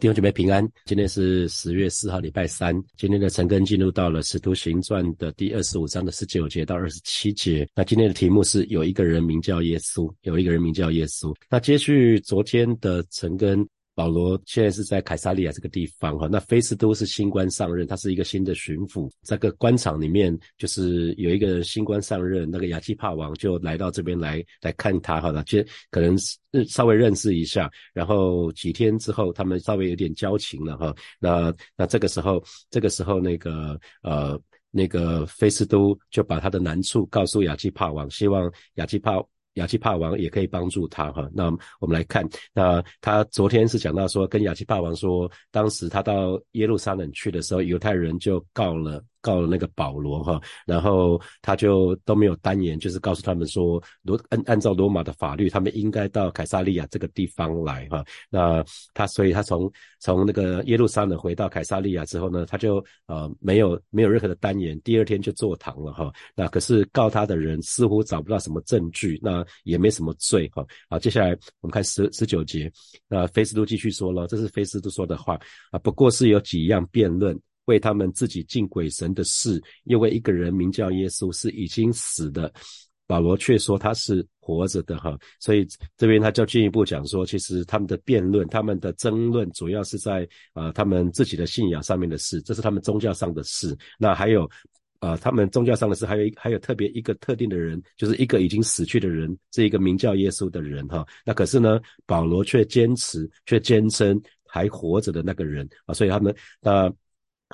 弟兄姐妹平安，今天是十月四号，礼拜三。今天的晨更进入到了《使徒行传》的第二十五章的十九节到二十七节。那今天的题目是有一个人名叫耶稣，有一个人名叫耶稣。那接续昨天的晨更。保罗现在是在凯撒利亚这个地方哈，那菲斯都是新官上任，他是一个新的巡抚。这个官场里面，就是有一个新官上任，那个亚基帕王就来到这边来来看他哈，就可能稍微认识一下，然后几天之后，他们稍微有点交情了哈。那那这个时候，这个时候那个呃那个菲斯都就把他的难处告诉亚基帕王，希望亚基帕。亚基帕王也可以帮助他哈。那我们来看，那他昨天是讲到说，跟亚基帕王说，当时他到耶路撒冷去的时候，犹太人就告了。告了那个保罗哈，然后他就都没有单言，就是告诉他们说，罗按按照罗马的法律，他们应该到凯撒利亚这个地方来哈。那他所以他从从那个耶路撒冷回到凯撒利亚之后呢，他就呃没有没有任何的单言，第二天就坐堂了哈。那可是告他的人似乎找不到什么证据，那也没什么罪哈。好，接下来我们看十十九节，那菲斯都继续说了，这是菲斯都说的话啊，不过是有几样辩论。为他们自己敬鬼神的事，因为一个人名叫耶稣是已经死的，保罗却说他是活着的哈，所以这边他就进一步讲说，其实他们的辩论、他们的争论，主要是在啊他们自己的信仰上面的事，这是他们宗教上的事。那还有啊他们宗教上的事，还有还有特别一个特定的人，就是一个已经死去的人，这一个名叫耶稣的人哈。那可是呢，保罗却坚持，却坚称还活着的那个人啊，所以他们那。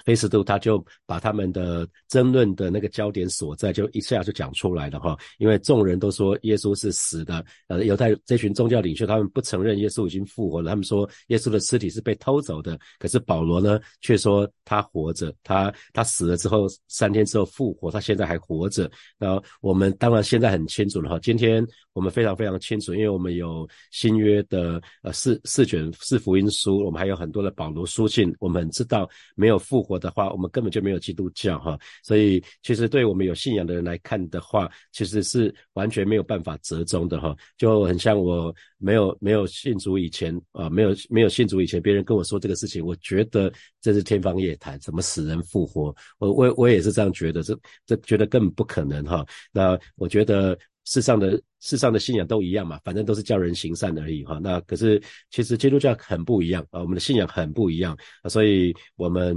菲斯都他就把他们的争论的那个焦点所在，就一下就讲出来了哈。因为众人都说耶稣是死的，呃，犹太这群宗教领袖他们不承认耶稣已经复活了，他们说耶稣的尸体是被偷走的。可是保罗呢，却说他活着，他他死了之后三天之后复活，他现在还活着。那我们当然现在很清楚了哈，今天我们非常非常清楚，因为我们有新约的呃四四卷四福音书，我们还有很多的保罗书信，我们知道没有复。活的话，我们根本就没有基督教哈，所以其实对我们有信仰的人来看的话，其实是完全没有办法折中的哈，就很像我没有没有信主以前啊，没有没有信主以前，别人跟我说这个事情，我觉得这是天方夜谭，怎么死人复活？我我我也是这样觉得，这这觉得根本不可能哈。那我觉得。世上的世上的信仰都一样嘛，反正都是叫人行善而已哈。那可是其实基督教很不一样啊，我们的信仰很不一样啊。所以我们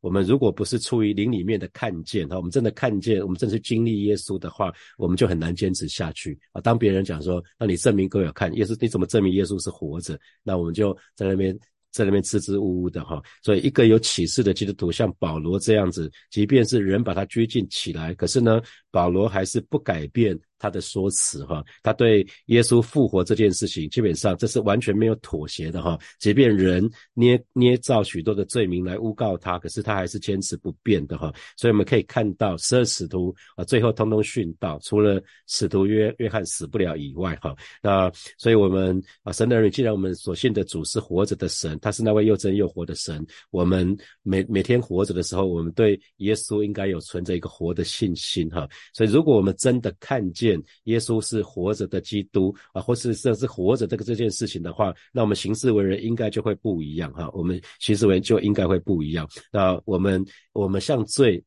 我们如果不是出于灵里面的看见哈，我们真的看见，我们真是经历耶稣的话，我们就很难坚持下去啊。当别人讲说，那你证明给我看耶稣，怎么证明耶稣是活着？那我们就在那边在那边支支吾吾的哈。所以一个有启示的基督徒，像保罗这样子，即便是人把他拘禁起来，可是呢，保罗还是不改变。他的说辞哈，他对耶稣复活这件事情，基本上这是完全没有妥协的哈。即便人捏捏造许多的罪名来诬告他，可是他还是坚持不变的哈。所以我们可以看到十二使徒啊，最后通通殉道，除了使徒约约翰死不了以外哈。那所以我们啊，神的儿女，既然我们所信的主是活着的神，他是那位又真又活的神，我们每每天活着的时候，我们对耶稣应该有存着一个活的信心哈。所以如果我们真的看见，耶稣是活着的基督啊，或是这是活着这个这件事情的话，那我们行事为人应该就会不一样哈。我们行事为人就应该会不一样。那我们我们向罪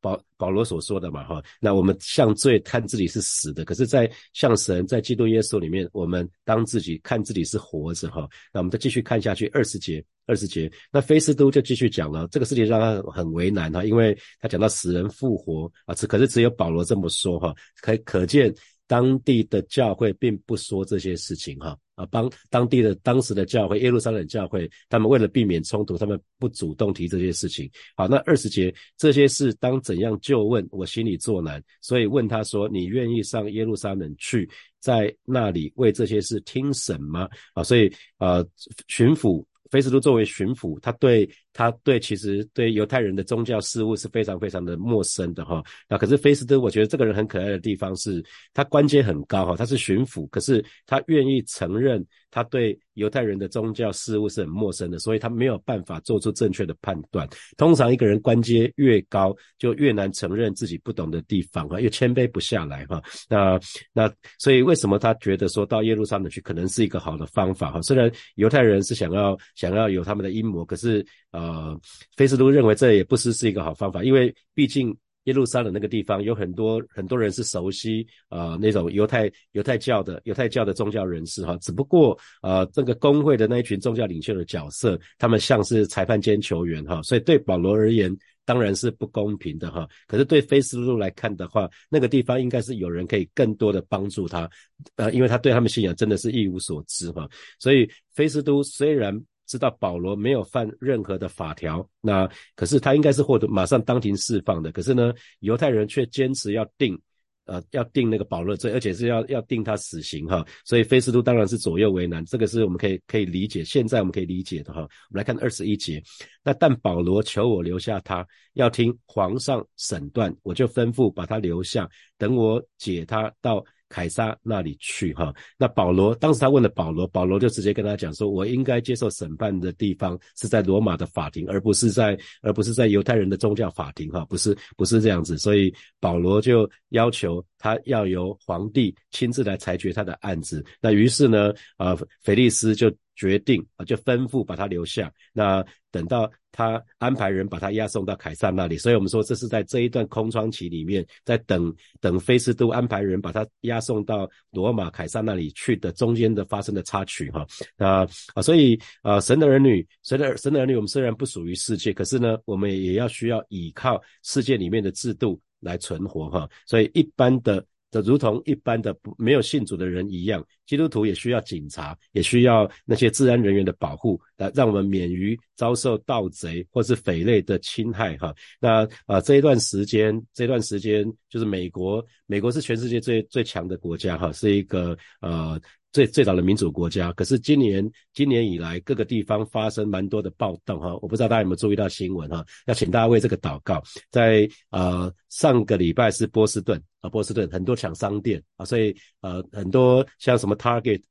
保保罗所说的嘛哈，那我们向罪看自己是死的，可是，在向神在基督耶稣里面，我们当自己看自己是活着哈。那我们再继续看下去二十节二十节，那菲斯都就继续讲了，这个事情让他很为难哈，因为他讲到死人复活啊，只可是只有保罗这么说哈，可可见。当地的教会并不说这些事情，哈啊，帮当地的当时的教会耶路撒冷教会，他们为了避免冲突，他们不主动提这些事情。好，那二十节这些事当怎样就问，我心里作难，所以问他说：你愿意上耶路撒冷去，在那里为这些事听审吗？啊，所以啊，巡抚。菲斯都作为巡抚，他对他对其实对犹太人的宗教事务是非常非常的陌生的哈。那可是菲斯都，我觉得这个人很可爱的地方是，他官阶很高哈，他是巡抚，可是他愿意承认他对犹太人的宗教事务是很陌生的，所以他没有办法做出正确的判断。通常一个人官阶越高，就越难承认自己不懂的地方哈，又谦卑不下来哈。那那所以为什么他觉得说到耶路撒冷去可能是一个好的方法哈？虽然犹太人是想要想要有他们的阴谋，可是呃，菲斯都认为这也不是是一个好方法，因为毕竟耶路撒冷那个地方有很多很多人是熟悉呃那种犹太犹太教的犹太教的宗教人士哈，只不过呃这个工会的那一群宗教领袖的角色，他们像是裁判兼球员哈，所以对保罗而言。当然是不公平的哈，可是对菲斯都来看的话，那个地方应该是有人可以更多的帮助他，呃，因为他对他们信仰真的是一无所知哈，所以菲斯都虽然知道保罗没有犯任何的法条，那可是他应该是获得马上当庭释放的，可是呢，犹太人却坚持要定。呃，要定那个保罗罪，而且是要要定他死刑哈，所以菲斯都当然是左右为难，这个是我们可以可以理解，现在我们可以理解的哈。我们来看二十一节，那但保罗求我留下他，要听皇上审断，我就吩咐把他留下，等我解他到。凯撒那里去哈，那保罗当时他问了保罗，保罗就直接跟他讲说，我应该接受审判的地方是在罗马的法庭，而不是在而不是在犹太人的宗教法庭哈，不是不是这样子，所以保罗就要求他要由皇帝亲自来裁决他的案子。那于是呢，呃，腓利斯就。决定啊，就吩咐把他留下。那等到他安排人把他押送到凯撒那里，所以我们说这是在这一段空窗期里面，在等等菲斯都安排人把他押送到罗马凯撒那里去的中间的发生的插曲哈。那啊，所以啊，神的儿女，神的神的儿女，我们虽然不属于世界，可是呢，我们也要需要依靠世界里面的制度来存活哈。所以一般的。这如同一般的不没有信主的人一样，基督徒也需要警察，也需要那些治安人员的保护，来让我们免于遭受盗贼或是匪类的侵害。哈，那啊这一段时间，这段时间就是美国，美国是全世界最最强的国家，哈，是一个呃。最最早的民主国家，可是今年今年以来，各个地方发生蛮多的暴动哈，我不知道大家有没有注意到新闻哈，要请大家为这个祷告。在呃上个礼拜是波士顿啊，波士顿很多抢商店啊，所以呃很多像什么 Target、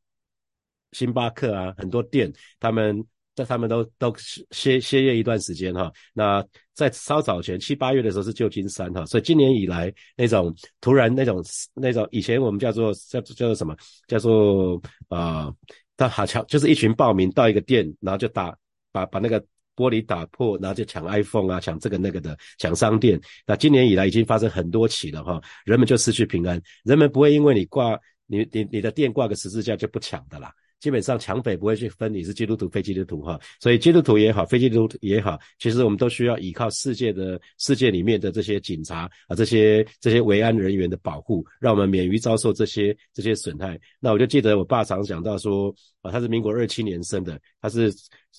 星巴克啊，很多店他们。在他们都都歇歇业一段时间哈，那在稍早前七八月的时候是旧金山哈，所以今年以来那种突然那种那种以前我们叫做叫叫做什么叫做啊，他好像就是一群暴民到一个店，然后就打把把那个玻璃打破，然后就抢 iPhone 啊，抢这个那个的抢商店。那今年以来已经发生很多起了哈，人们就失去平安，人们不会因为你挂你你你的店挂个十字架就不抢的啦。基本上抢匪不会去分你是基督徒非基督徒哈，所以基督徒也好，非基督徒也好，其实我们都需要依靠世界的世界里面的这些警察啊，这些这些维安人员的保护，让我们免于遭受这些这些损害。那我就记得我爸常讲到说啊，他是民国二七年生的，他是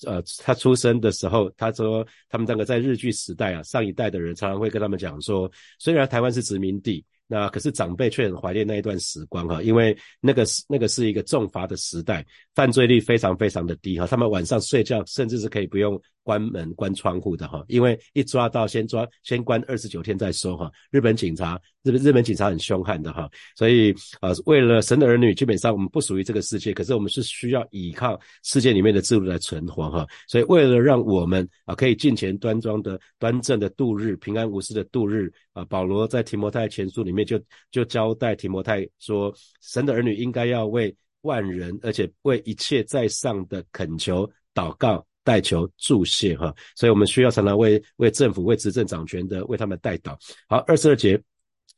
呃他出生的时候，他说他们那个在日据时代啊，上一代的人常常会跟他们讲说，虽然台湾是殖民地。那可是长辈却很怀念那一段时光哈，因为那个是那个是一个重罚的时代，犯罪率非常非常的低哈，他们晚上睡觉甚至是可以不用。关门关窗户的哈，因为一抓到先抓先关二十九天再说哈。日本警察日本日本警察很凶悍的哈，所以啊，为了神的儿女，基本上我们不属于这个世界，可是我们是需要依靠世界里面的制度来存活哈。所以为了让我们啊可以尽前端庄的端正的度日，平安无事的度日啊，保罗在提摩太前书里面就就交代提摩太说，神的儿女应该要为万人，而且为一切在上的恳求祷告。代求助谢哈，所以我们需要常常为为政府、为执政掌权的为他们代祷。好，二十二节，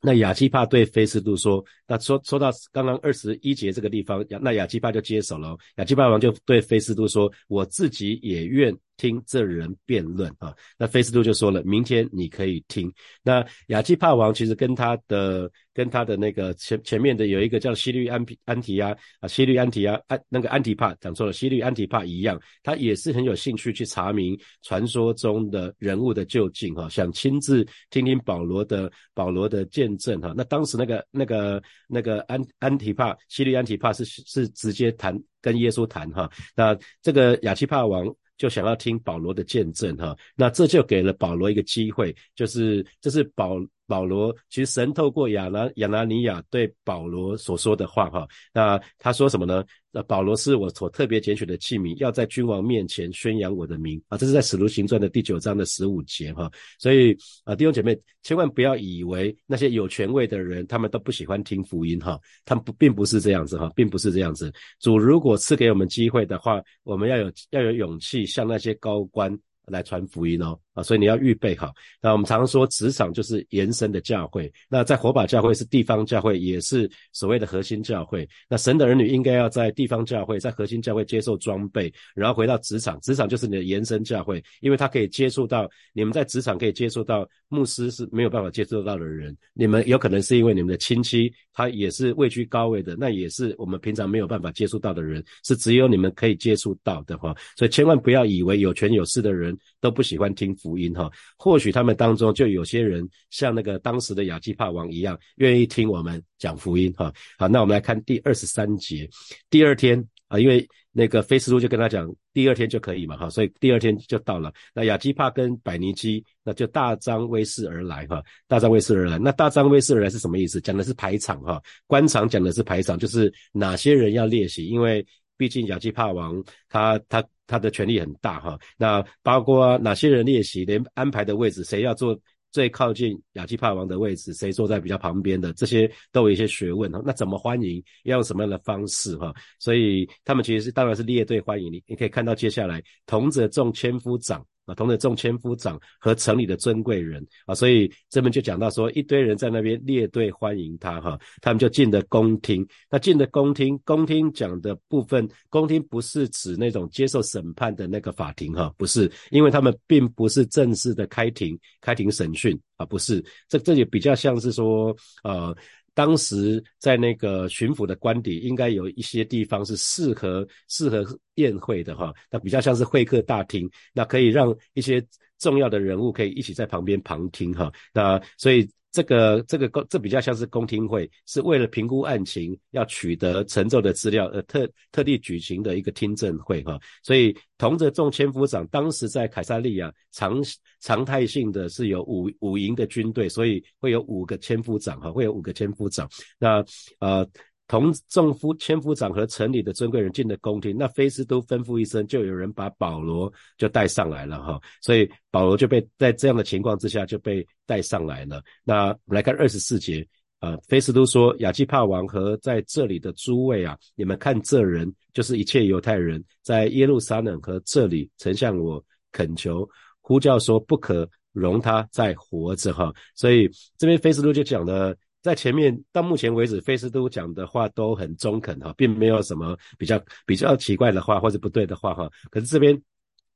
那亚基帕对菲斯都说，那说说到刚刚二十一节这个地方，那亚基帕就接手了。亚基帕王就对菲斯都说，我自己也愿。听这人辩论啊，那菲斯都就说了，明天你可以听。那亚基帕王其实跟他的跟他的那个前前面的有一个叫西律安皮安提亚啊，西律安提亚安那个安提帕讲错了，西律安提帕一样，他也是很有兴趣去查明传说中的人物的究竟哈，想亲自听听保罗的保罗的见证哈。那当时那个那个那个安安提帕西律安提帕是是直接谈跟耶稣谈哈，那这个亚基帕王。就想要听保罗的见证哈。那这就给了保罗一个机会，就是这是保。保罗其实神透过亚拿亚拿尼亚对保罗所说的话哈，那他说什么呢？那保罗是我所特别拣选的器皿，要在君王面前宣扬我的名啊，这是在使徒行传的第九章的十五节哈。所以啊，弟兄姐妹千万不要以为那些有权位的人他们都不喜欢听福音哈，他们不并不是这样子哈，并不是这样子。主如果赐给我们机会的话，我们要有要有勇气向那些高官。来传福音哦，啊，所以你要预备好。那我们常说，职场就是延伸的教会。那在火把教会是地方教会，也是所谓的核心教会。那神的儿女应该要在地方教会，在核心教会接受装备，然后回到职场。职场就是你的延伸教会，因为他可以接触到你们在职场可以接触到牧师是没有办法接触到的人。你们有可能是因为你们的亲戚他也是位居高位的，那也是我们平常没有办法接触到的人，是只有你们可以接触到的话。所以千万不要以为有权有势的人。都不喜欢听福音哈，或许他们当中就有些人像那个当时的亚基帕王一样，愿意听我们讲福音哈。好，那我们来看第二十三节，第二天啊，因为那个菲斯路就跟他讲，第二天就可以嘛哈，所以第二天就到了。那亚基帕跟百尼基那就大张威势而来哈，大张威势而来。那大张威势而来是什么意思？讲的是排场哈，官场讲的是排场，就是哪些人要列席，因为毕竟亚基帕王他他。他的权力很大哈，那包括哪些人列席，连安排的位置，谁要坐最靠近亚基帕王的位置，谁坐在比较旁边的，这些都有一些学问哈。那怎么欢迎，要用什么样的方式哈？所以他们其实是当然是列队欢迎你。你可以看到接下来同着众千夫长。啊，同的众千夫长和城里的尊贵人啊，所以这边就讲到说，一堆人在那边列队欢迎他哈，他们就进的宫厅。那进的宫厅，宫厅讲的部分，宫厅不是指那种接受审判的那个法庭哈，不是，因为他们并不是正式的开庭开庭审讯啊，不是，这这也比较像是说呃。当时在那个巡抚的官邸，应该有一些地方是适合适合宴会的哈，那比较像是会客大厅，那可以让一些重要的人物可以一起在旁边旁听哈，那所以。这个这个公这比较像是公听会，是为了评估案情，要取得陈奏的资料，呃特特地举行的一个听证会哈。所以同着众千夫长，当时在凯撒利亚常常态性的是有五五营的军队，所以会有五个千夫长哈，会有五个千夫长。那呃。同众夫千夫长和城里的尊贵人进了宫廷，那菲斯都吩咐一声，就有人把保罗就带上来了哈，所以保罗就被在这样的情况之下就被带上来了。那我们来看二十四节啊，菲斯都说亚基帕王和在这里的诸位啊，你们看这人就是一切犹太人在耶路撒冷和这里曾向我恳求呼叫说不可容他再活着哈，所以这边菲斯都就讲了。在前面到目前为止，菲斯都讲的话都很中肯哈，并没有什么比较比较奇怪的话或者不对的话哈。可是这边。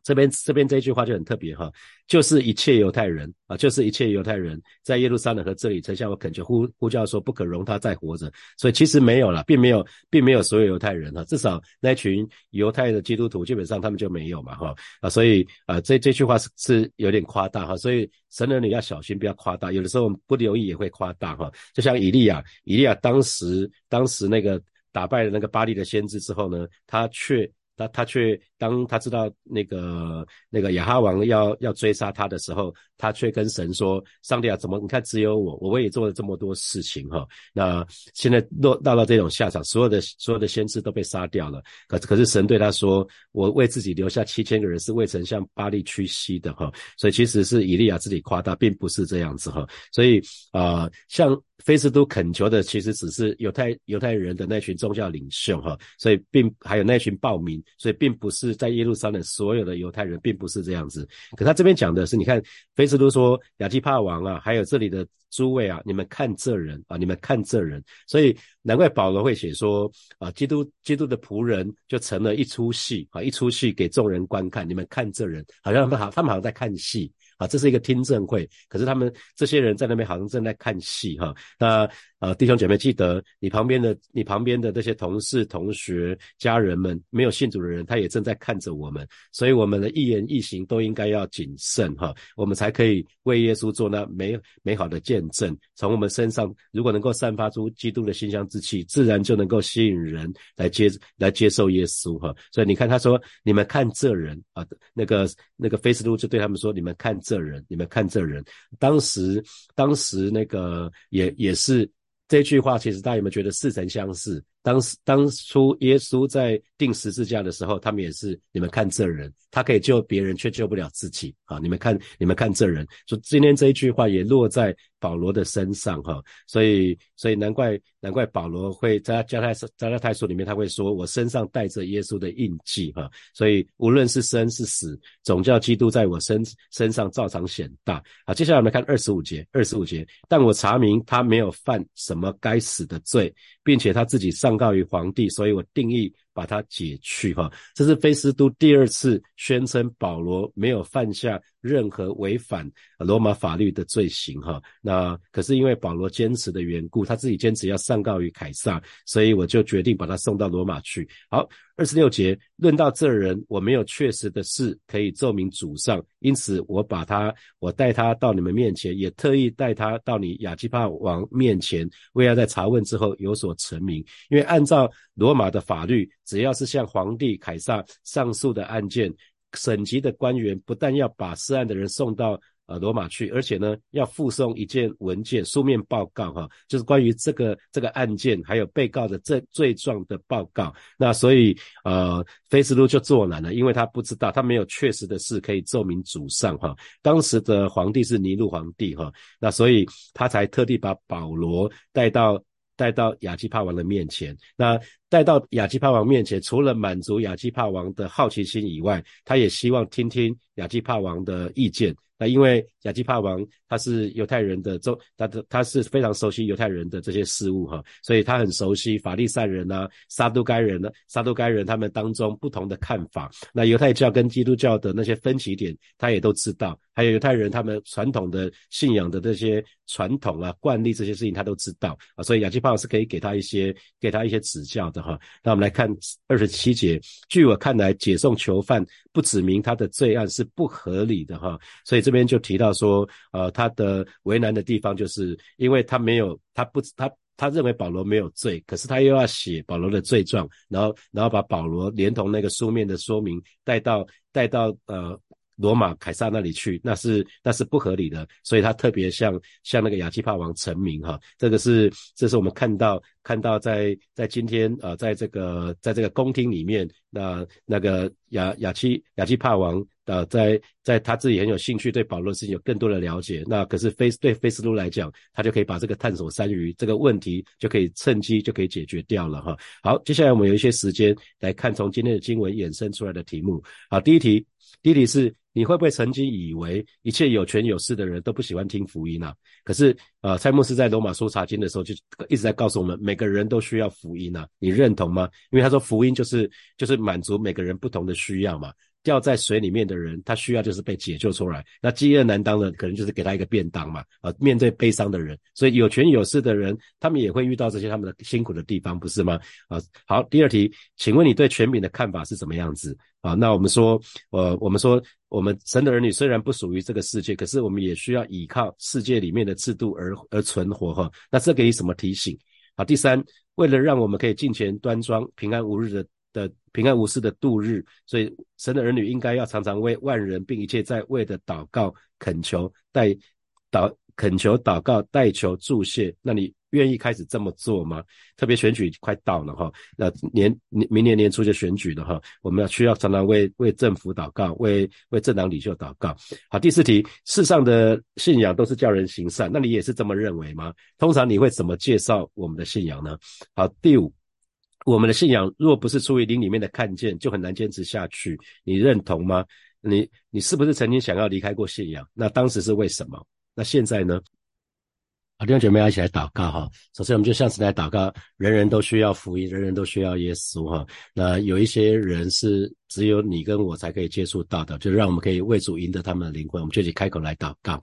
这边这边这一句话就很特别哈，就是一切犹太人啊，就是一切犹太人在耶路撒冷和这里，曾向我恳求呼呼叫说不可容他再活着，所以其实没有了，并没有，并没有所有犹太人哈，至少那群犹太的基督徒基本上他们就没有嘛哈啊，所以啊这这句话是是有点夸大哈，所以神人你要小心不要夸大，有的时候不留意也会夸大哈，就像以利亚，以利亚当时当时那个打败了那个巴利的先知之后呢，他却。他他却当他知道那个那个亚哈王要要追杀他的时候，他却跟神说：“上帝啊，怎么你看只有我，我为也做了这么多事情哈。那现在落到了这种下场，所有的所有的先知都被杀掉了。可可是神对他说：我为自己留下七千个人，是未曾向巴利屈膝的哈。所以其实是以利亚自己夸大，并不是这样子哈。所以啊，像。菲斯都恳求的其实只是犹太犹太人的那群宗教领袖哈，所以并还有那群暴民，所以并不是在耶路撒冷所有的犹太人，并不是这样子。可他这边讲的是，你看菲斯都说亚基帕王啊，还有这里的诸位啊，你们看这人啊，你们看这人，所以难怪保罗会写说啊，基督基督的仆人就成了一出戏啊，一出戏给众人观看，你们看这人，好像他们好，他们好像在看戏。啊，这是一个听证会，可是他们这些人在那边好像正在看戏哈。那啊，弟兄姐妹，记得你旁边的你旁边的这些同事、同学、家人们，没有信主的人，他也正在看着我们，所以我们的一言一行都应该要谨慎哈，我们才可以为耶稣做那美美好的见证。从我们身上，如果能够散发出基督的馨香之气，自然就能够吸引人来接来接受耶稣哈。所以你看，他说：“你们看这人啊，那个那个菲斯路就对他们说：你们看这人，你们看这人。”当时当时那个也也是。这句话其实大家有没有觉得似曾相识？当时当初耶稣在钉十字架的时候，他们也是你们看这人，他可以救别人，却救不了自己啊！你们看，你们看这人，说今天这一句话也落在保罗的身上哈，所以所以难怪难怪保罗会在加太加拉太书里面他会说，我身上带着耶稣的印记哈，所以无论是生是死，总叫基督在我身身上照常显大。好，接下来我们看二十五节，二十五节，但我查明他没有犯什么该死的罪。并且他自己上告于皇帝，所以我定义把他解去哈。这是菲斯都第二次宣称保罗没有犯下任何违反罗马法律的罪行哈。那可是因为保罗坚持的缘故，他自己坚持要上告于凯撒，所以我就决定把他送到罗马去。好。二十六节论到这人，我没有确实的事可以奏明主上，因此我把他，我带他到你们面前，也特意带他到你亚基帕王面前，为要在查问之后有所成名。因为按照罗马的法律，只要是向皇帝凯撒上诉的案件，省级的官员不但要把涉案的人送到。呃，罗马去，而且呢，要附送一件文件，书面报告，哈，就是关于这个这个案件，还有被告的这罪状的报告。那所以，呃，菲斯路就作难了，因为他不知道，他没有确实的事可以奏明主上，哈。当时的皇帝是尼禄皇帝，哈，那所以他才特地把保罗带到带到亚基帕王的面前。那带到亚基帕王面前，除了满足亚基帕王的好奇心以外，他也希望听听亚基帕王的意见。那因为亚基帕王他是犹太人的中，他的他是非常熟悉犹太人的这些事物哈，所以他很熟悉法利赛人呐、撒都该人呢、撒都该人他们当中不同的看法。那犹太教跟基督教的那些分歧点，他也都知道。还有犹太人他们传统的信仰的这些传统啊、惯例这些事情，他都知道啊。所以亚基帕王是可以给他一些给他一些指教的哈。那我们来看二十七节，据我看来，解送囚犯不指明他的罪案是不合理的哈。所以这边就提到说，呃，他的为难的地方，就是因为他没有，他不，他他认为保罗没有罪，可是他又要写保罗的罪状，然后然后把保罗连同那个书面的说明带到带到呃。罗马凯撒那里去，那是那是不合理的，所以他特别向向那个亚基帕王成名哈，这个是这是我们看到看到在在今天呃在这个在这个宫廷里面，那那个亚亚基亚基帕王呃在在他自己很有兴趣对保罗的事情有更多的了解，那可是菲对菲斯路来讲，他就可以把这个探索三鱼这个问题就可以趁机就可以解决掉了哈。好，接下来我们有一些时间来看从今天的经文衍生出来的题目。好，第一题，第一题是。你会不会曾经以为一切有权有势的人都不喜欢听福音呢？可是，呃，蔡牧师在罗马书查经的时候就一直在告诉我们，每个人都需要福音啊，你认同吗？因为他说福音就是就是满足每个人不同的需要嘛。掉在水里面的人，他需要就是被解救出来。那饥饿难当的，可能就是给他一个便当嘛。啊，面对悲伤的人，所以有权有势的人，他们也会遇到这些他们的辛苦的地方，不是吗？啊，好，第二题，请问你对权柄的看法是怎么样子？啊，那我们说，呃，我们说，我们神的儿女虽然不属于这个世界，可是我们也需要依靠世界里面的制度而而存活哈。那这给你什么提醒？好，第三，为了让我们可以尽前端庄、平安无日的。的平安无事的度日，所以神的儿女应该要常常为万人并一切在位的祷告、恳求、代祷、恳求、祷告、代求、祝谢。那你愿意开始这么做吗？特别选举快到了哈，那年年明年年初就选举了哈，我们要需要常常为为政府祷告，为为政党领袖祷告。好，第四题，世上的信仰都是叫人行善，那你也是这么认为吗？通常你会怎么介绍我们的信仰呢？好，第五。我们的信仰若不是出于灵里面的看见，就很难坚持下去。你认同吗？你你是不是曾经想要离开过信仰？那当时是为什么？那现在呢？好，弟兄姐妹要一起来祷告哈。首先，我们就像是来祷告，人人都需要福音，人人都需要耶稣哈。那有一些人是只有你跟我才可以接触到的，就让我们可以为主赢得他们的灵魂。我们就一起开口来祷告。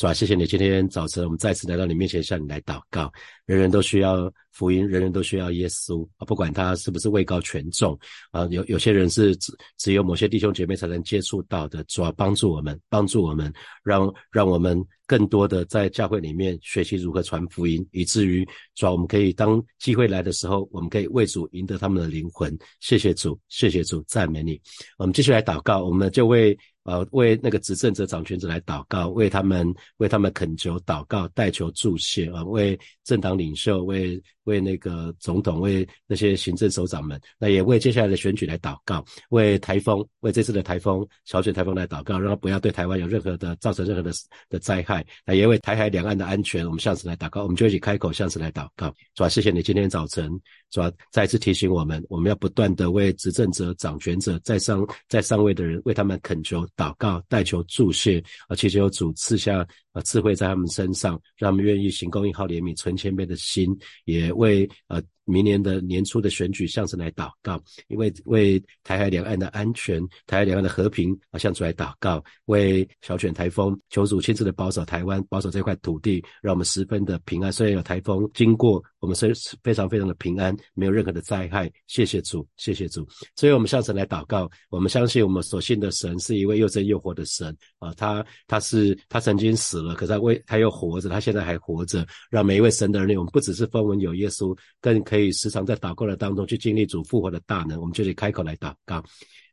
主啊，谢谢你今天早晨我们再次来到你面前向你来祷告。人人都需要福音，人人都需要耶稣啊，不管他是不是位高权重啊，有有些人是只只有某些弟兄姐妹才能接触到的。主要帮助我们，帮助我们，让让我们更多的在教会里面学习如何传福音，以至于主要我们可以当机会来的时候，我们可以为主赢得他们的灵魂。谢谢主，谢谢主，赞美你。我们继续来祷告，我们就为。呃，为那个执政者、掌权者来祷告，为他们、为他们恳求祷告、代求助谢啊，为政党领袖、为为那个总统、为那些行政首长们，那也为接下来的选举来祷告，为台风、为这次的台风、小选台风来祷告，让他不要对台湾有任何的造成任何的的灾害。那也为台海两岸的安全，我们向此来祷告，我们就一起开口向此来祷告。主啊，谢谢你今天早晨。主要再次提醒我们，我们要不断的为执政者、掌权者在上在上位的人，为他们恳求、祷告、代求助谢，而祈求主赐下呃智慧在他们身上，让他们愿意行公义、好怜悯、存谦卑的心，也为呃。明年的年初的选举，向神来祷告，因为为台海两岸的安全、台海两岸的和平啊，向主来祷告，为小犬台风求主亲自的保守台湾，保守这块土地，让我们十分的平安。虽然有台风经过，我们是非常非常的平安，没有任何的灾害。谢谢主，谢谢主。所以我们向神来祷告，我们相信我们所信的神是一位又真又活的神啊，他他是他曾经死了，可是他为他又活着，他现在还活着，让每一位神的儿女，我们不只是分文有耶稣，更可以。可以时常在祷告的当中去经历主复活的大能，我们就得开口来祷告。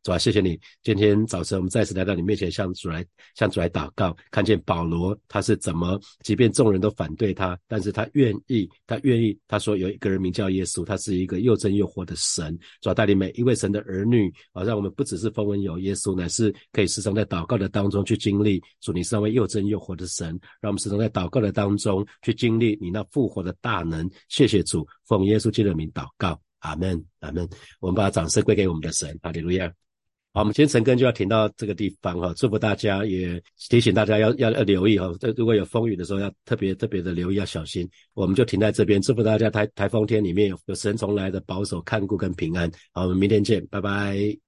主啊，谢谢你，今天早晨我们再次来到你面前，向主来向主来祷告。看见保罗他是怎么，即便众人都反对他，但是他愿意，他愿意。他说有一个人名叫耶稣，他是一个又真又活的神。主啊，带领每一位神的儿女啊，让我们不只是风闻有耶稣，乃是可以时常在祷告的当中去经历主，你是那位又真又活的神。让我们时常在祷告的当中去经历你那复活的大能。谢谢主，奉耶稣基督的名祷告，阿门，阿门。我们把掌声归给我们的神，哈利路亚。好，我们今天晨更就要停到这个地方哈，祝福大家，也提醒大家要要要留意哈，这如果有风雨的时候要特别特别的留意，要小心。我们就停在这边，祝福大家台台风天里面有有神从来的保守看顾跟平安。好，我们明天见，拜拜。